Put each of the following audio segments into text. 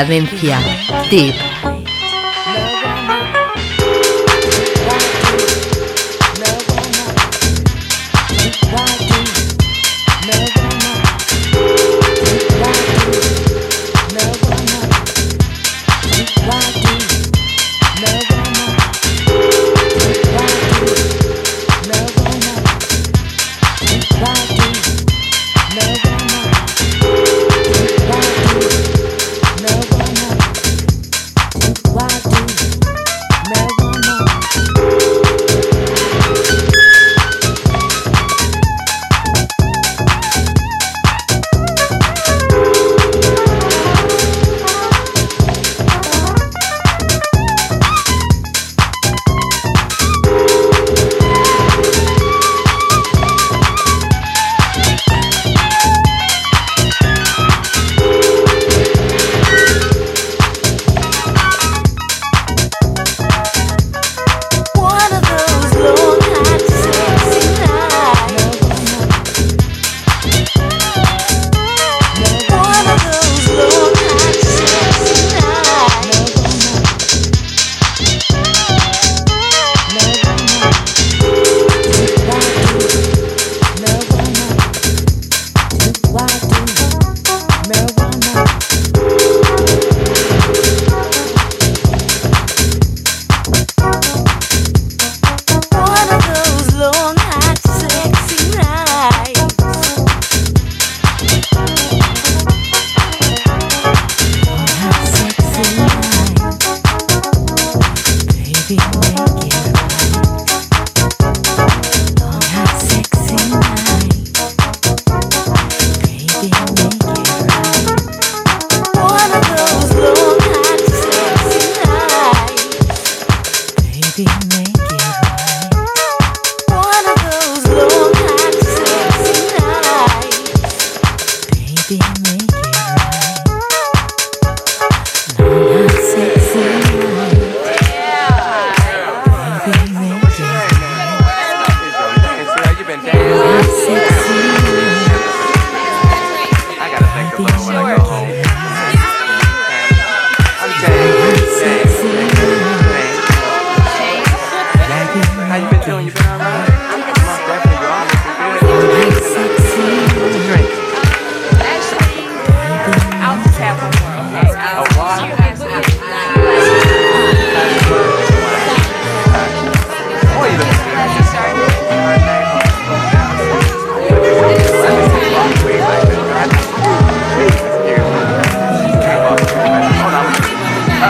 Cadencia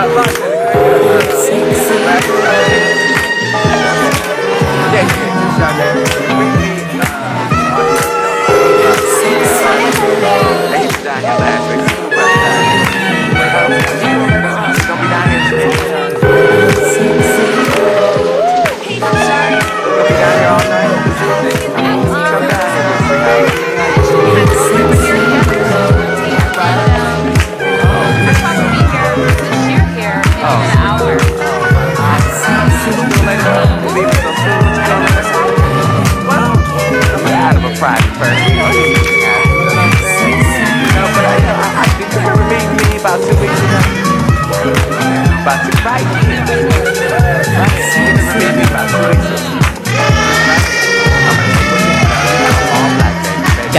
Sim, sim.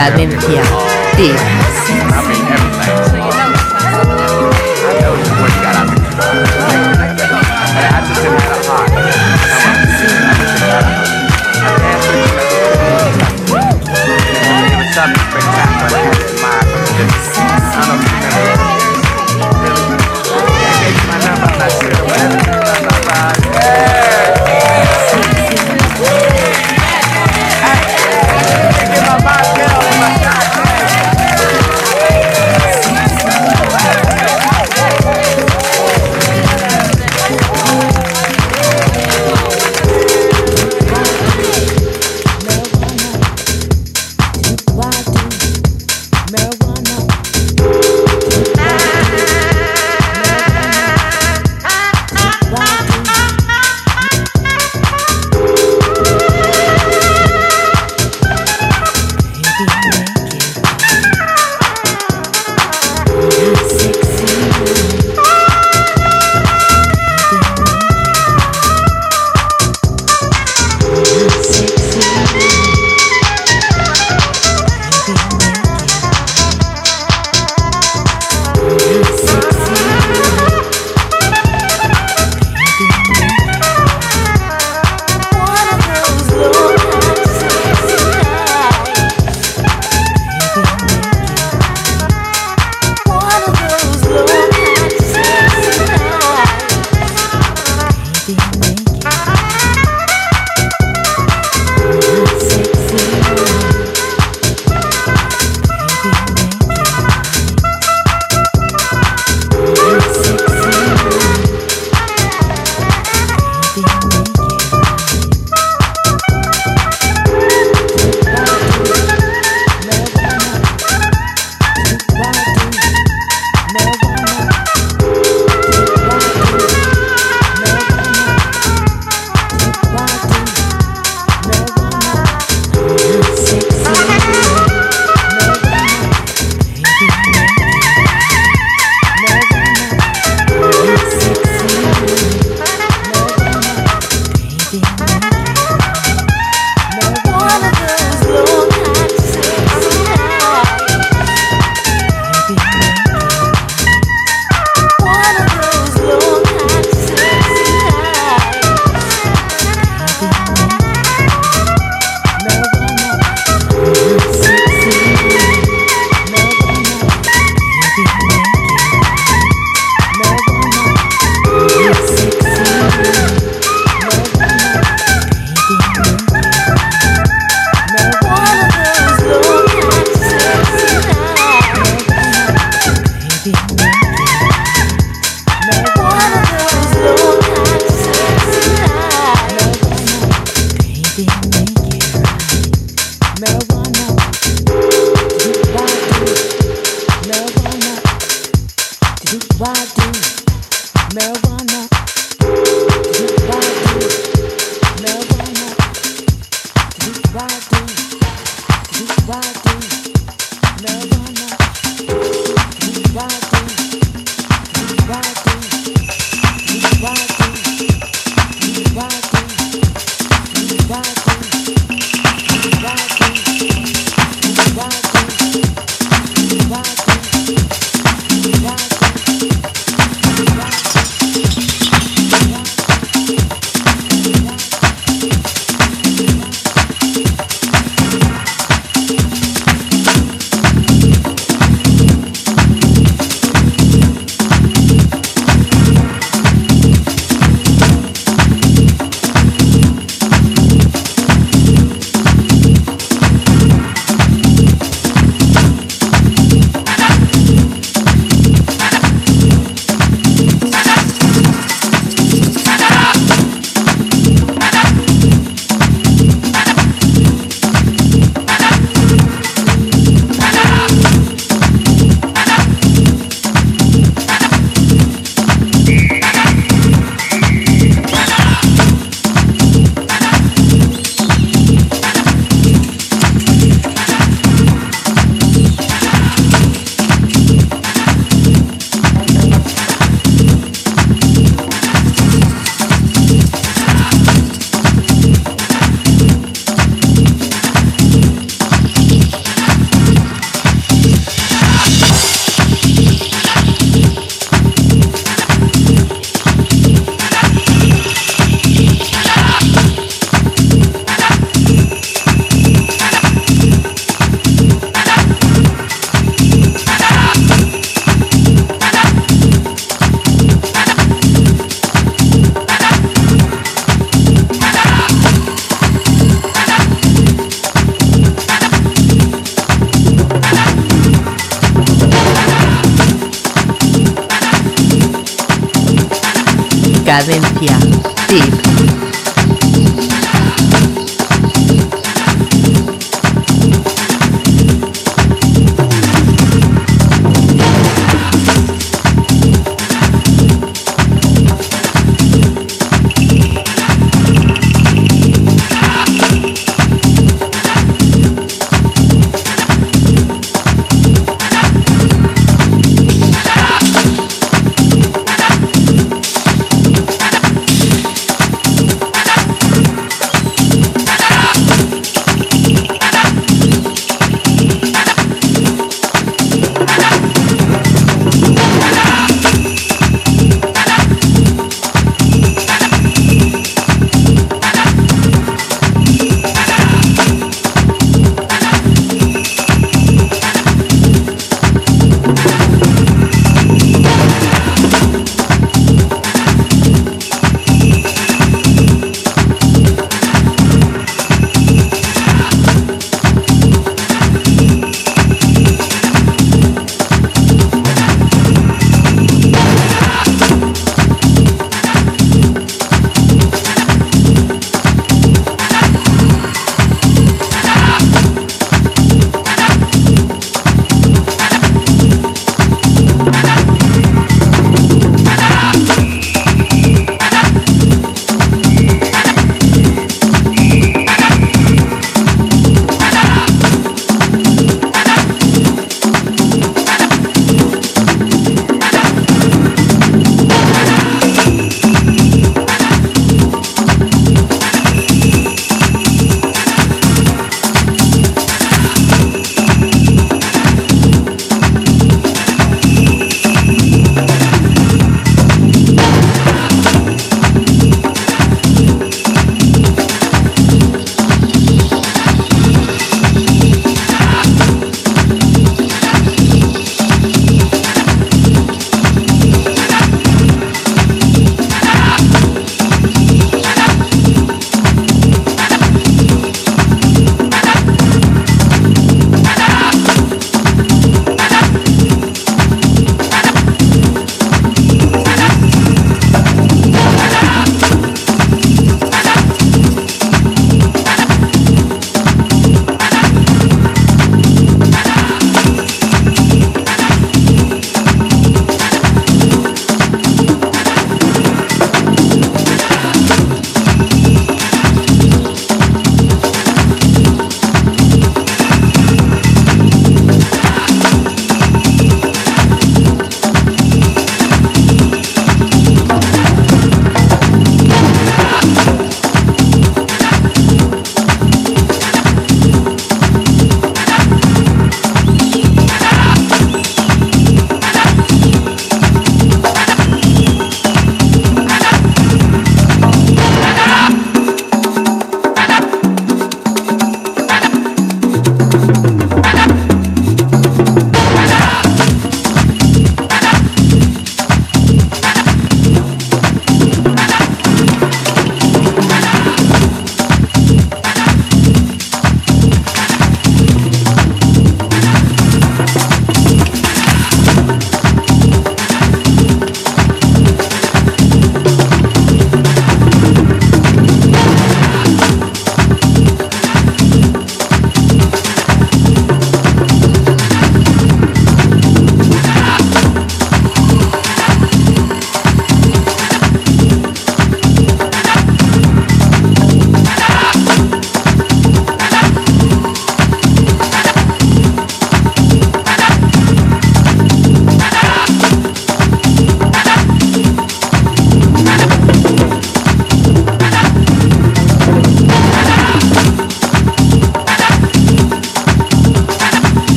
Deep. Cadencia.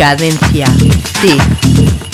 Cadencia. Ti.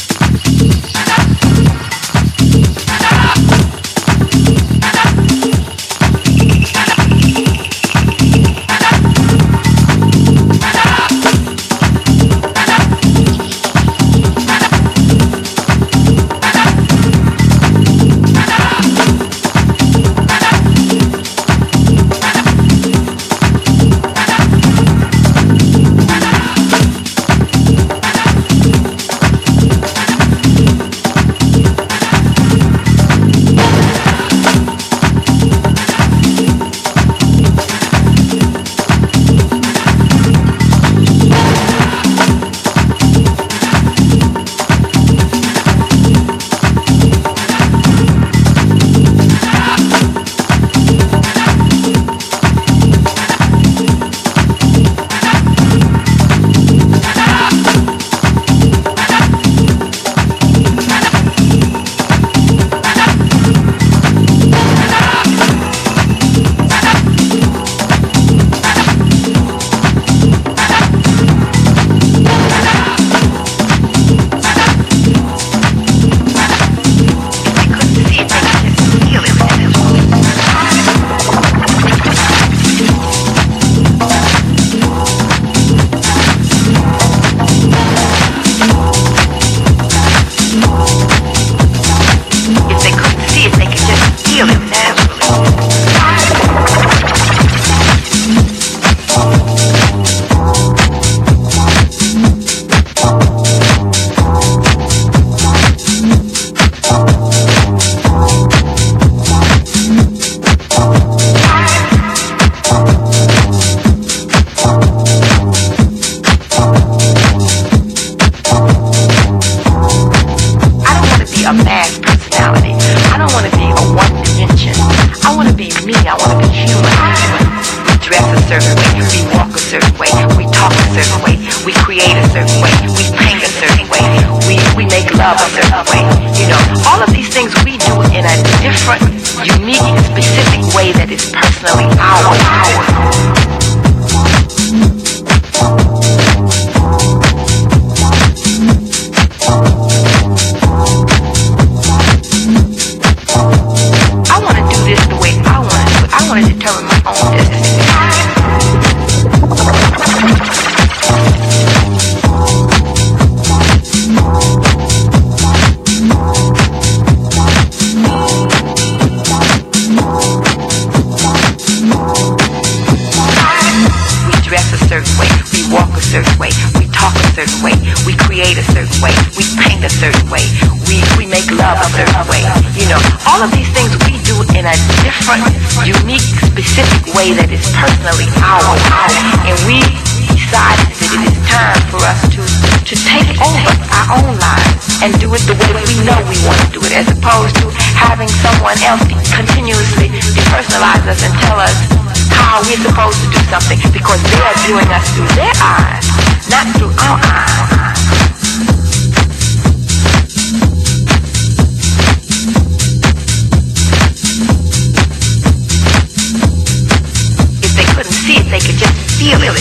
if they could just feel it.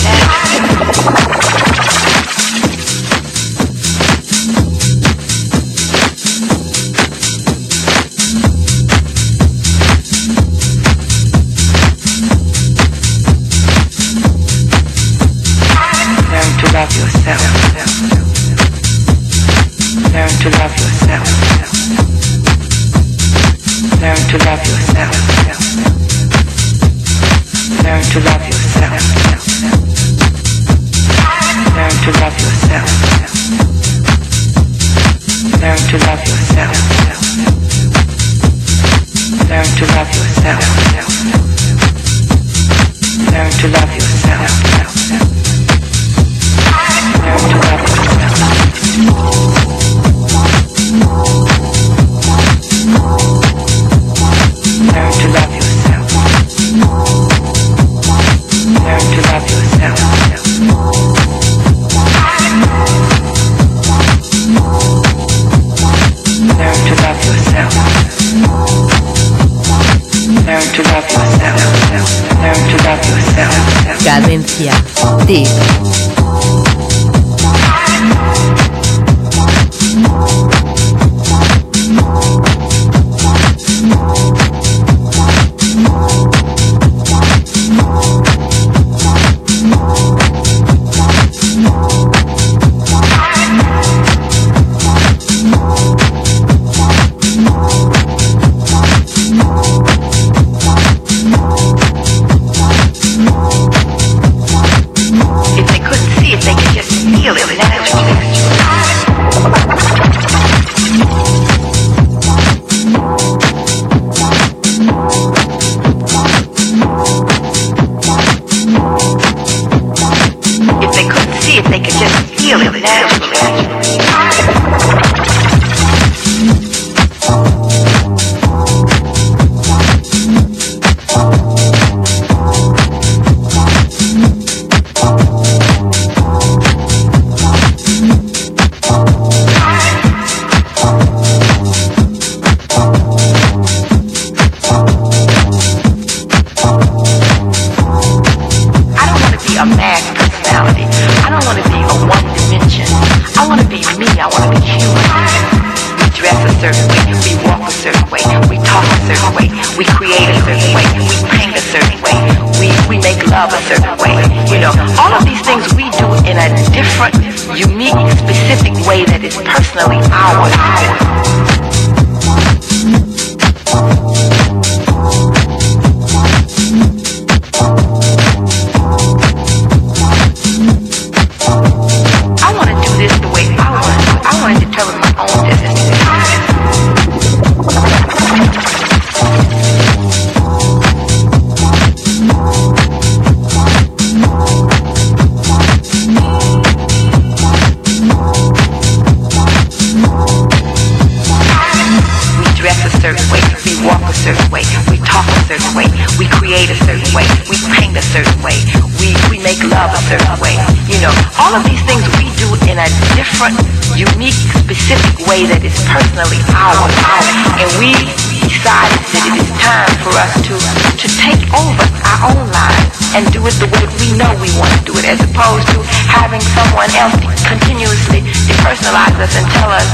and do it the way we know we want to do it, as opposed to having someone else continuously depersonalize us and tell us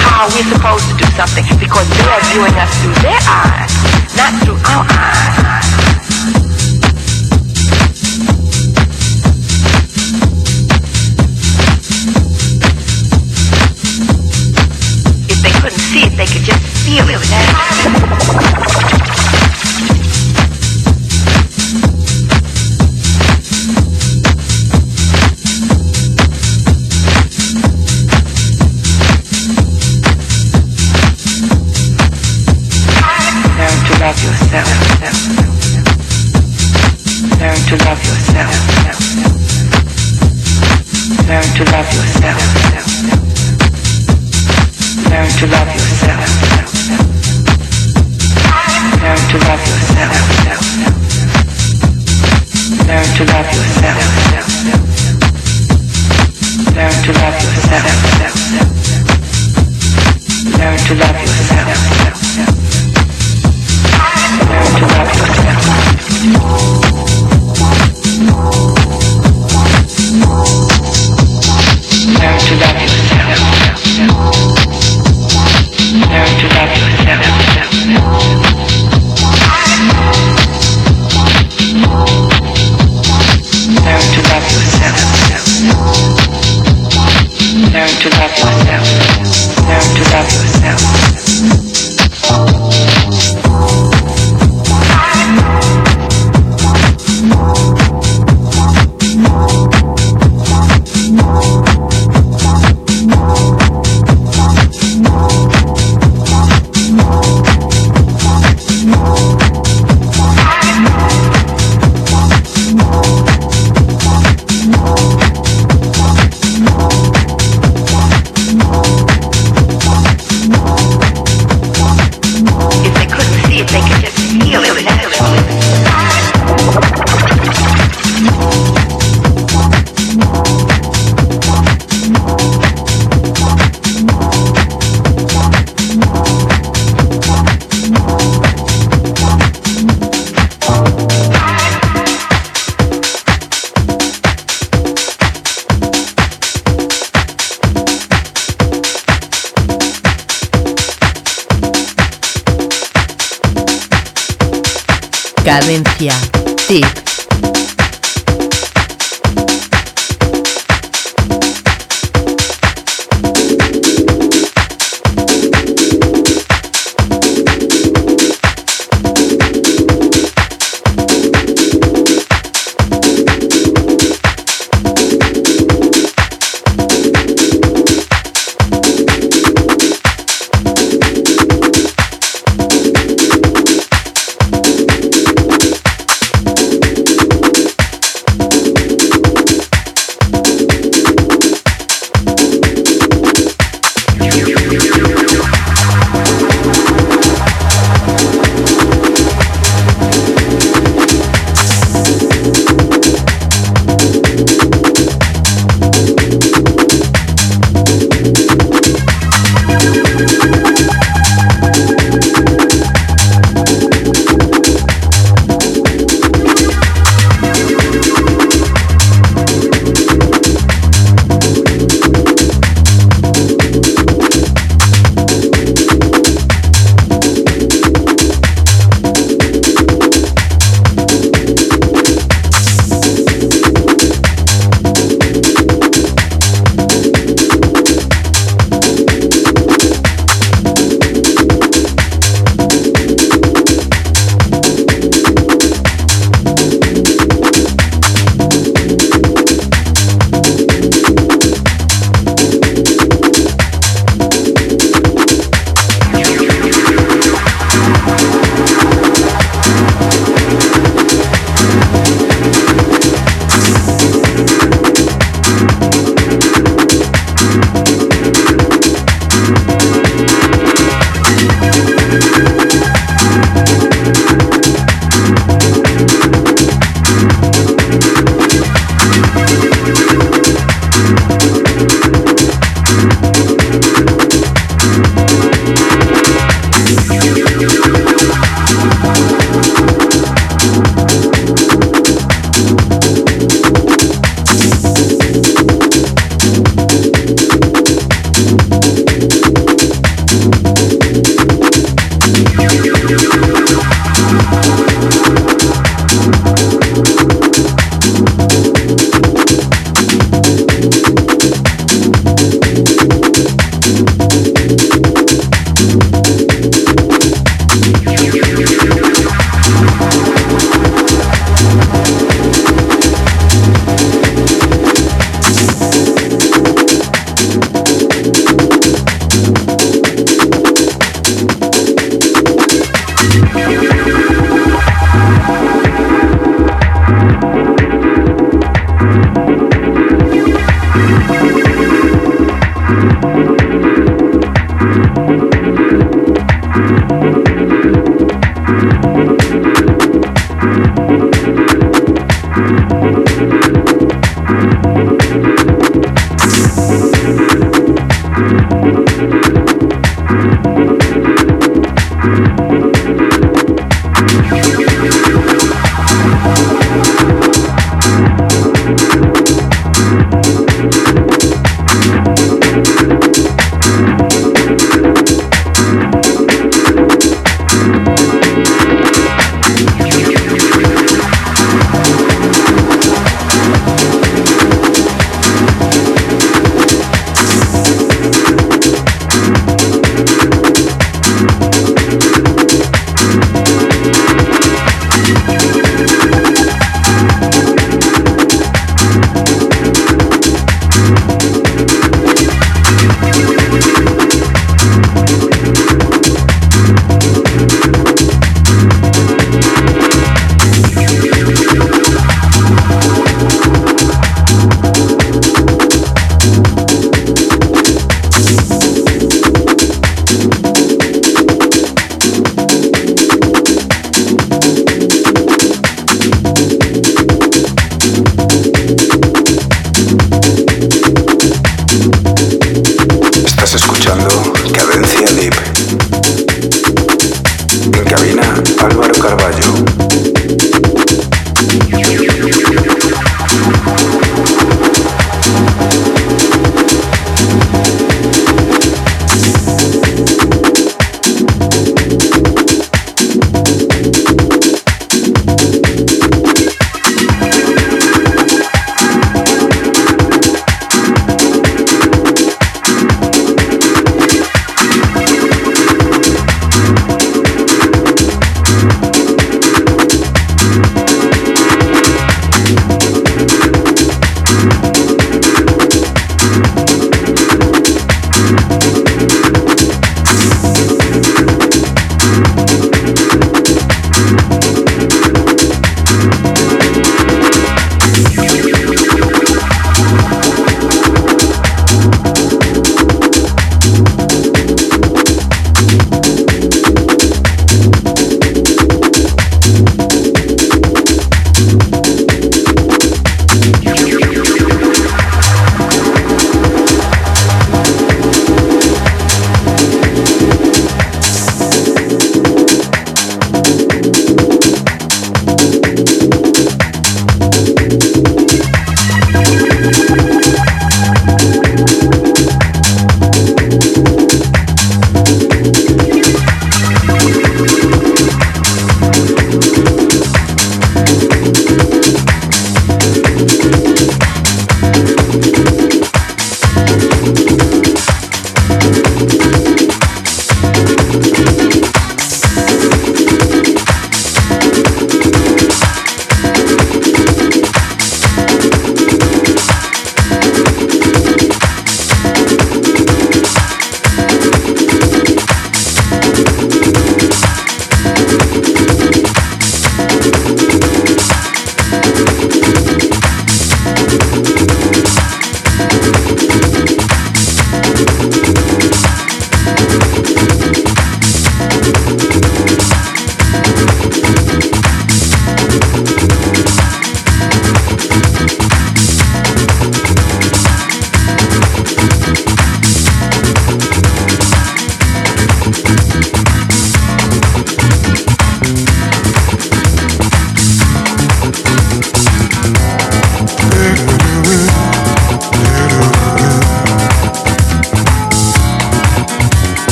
how we're supposed to do something, because they are viewing us through their eyes, not through our eyes. if they could just feel it.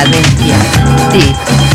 Cadencia. Tip.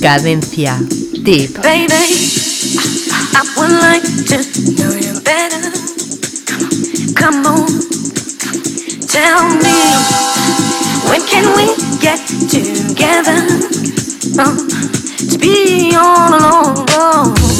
Cadencia. Tip. Baby, I would like to know you better. Come on, tell me when can we get together? Oh, to be all alone.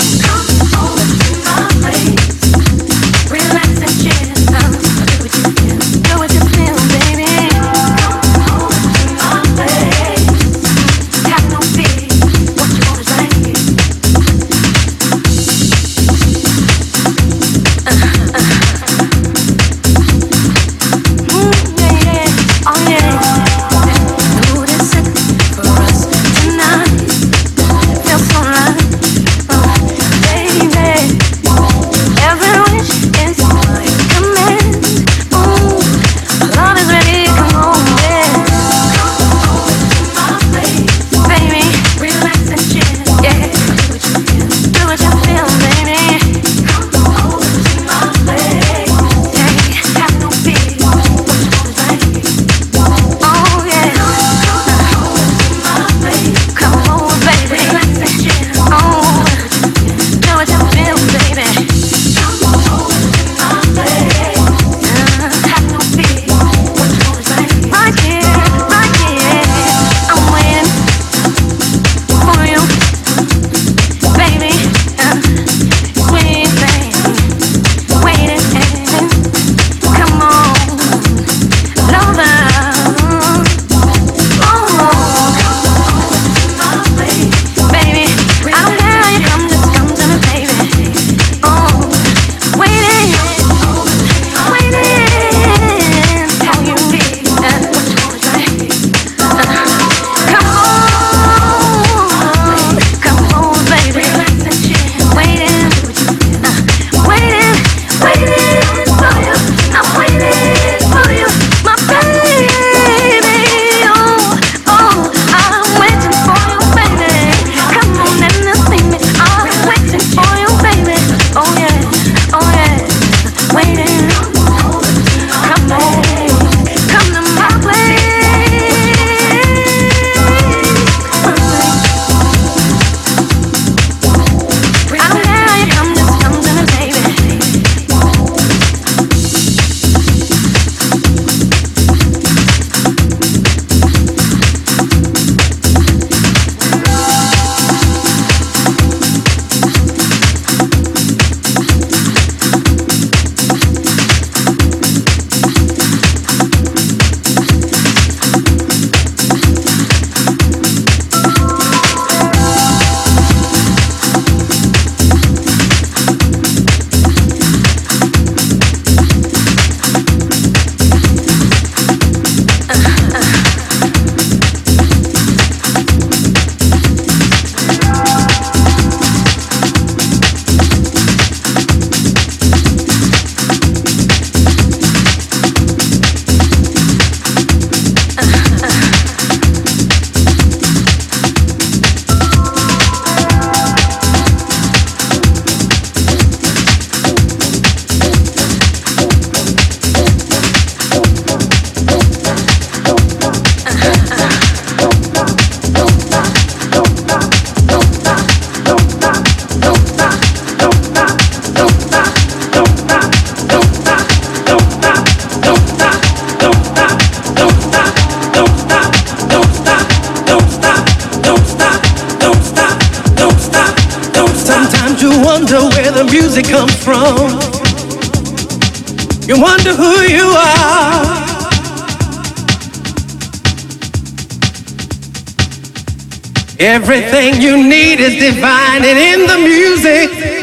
Everything you need is divine and in the music.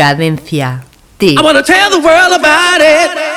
Cadencia. I wanna tell the world about it.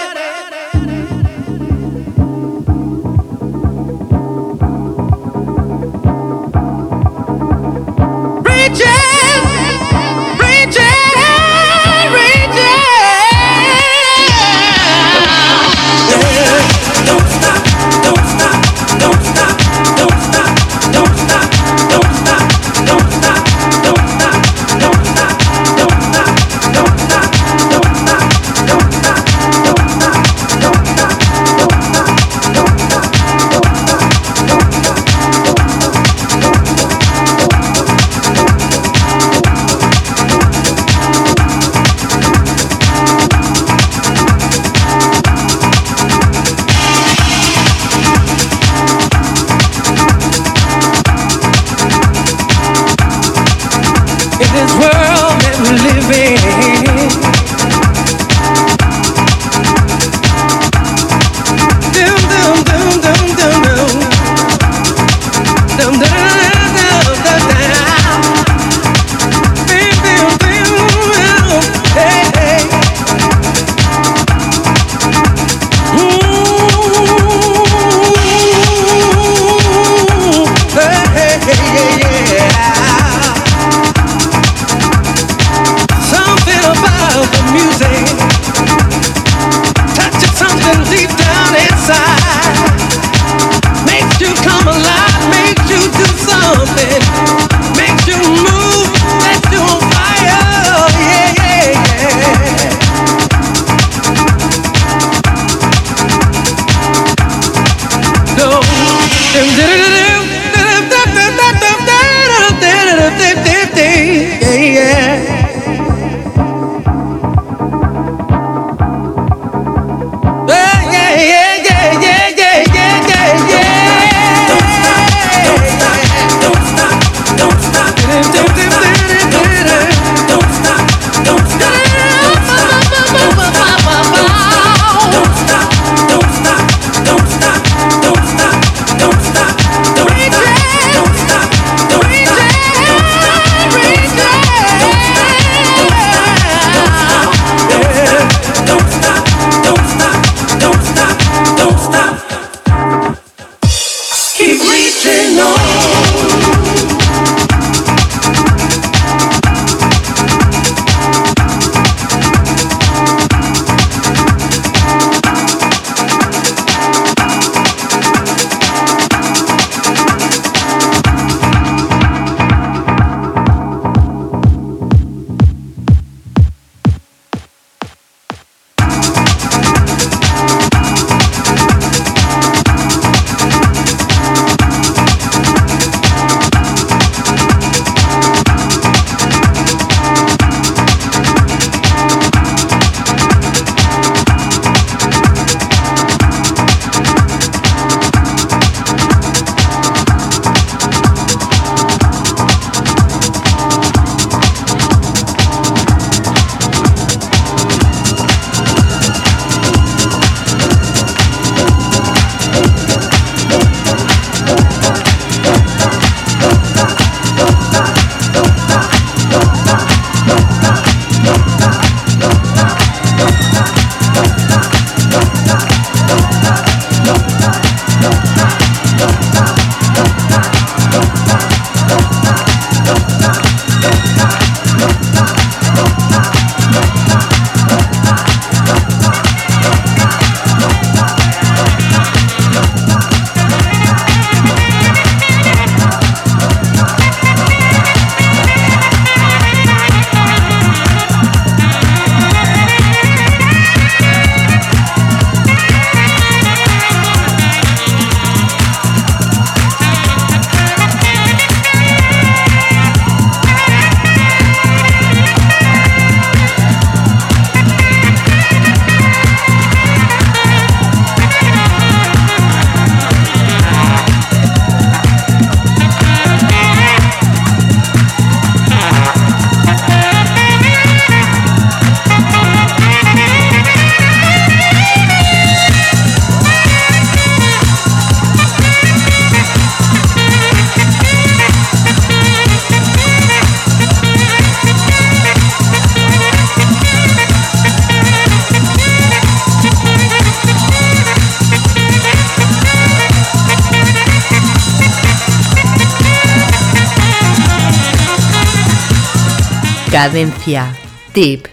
Cadencia. Tip.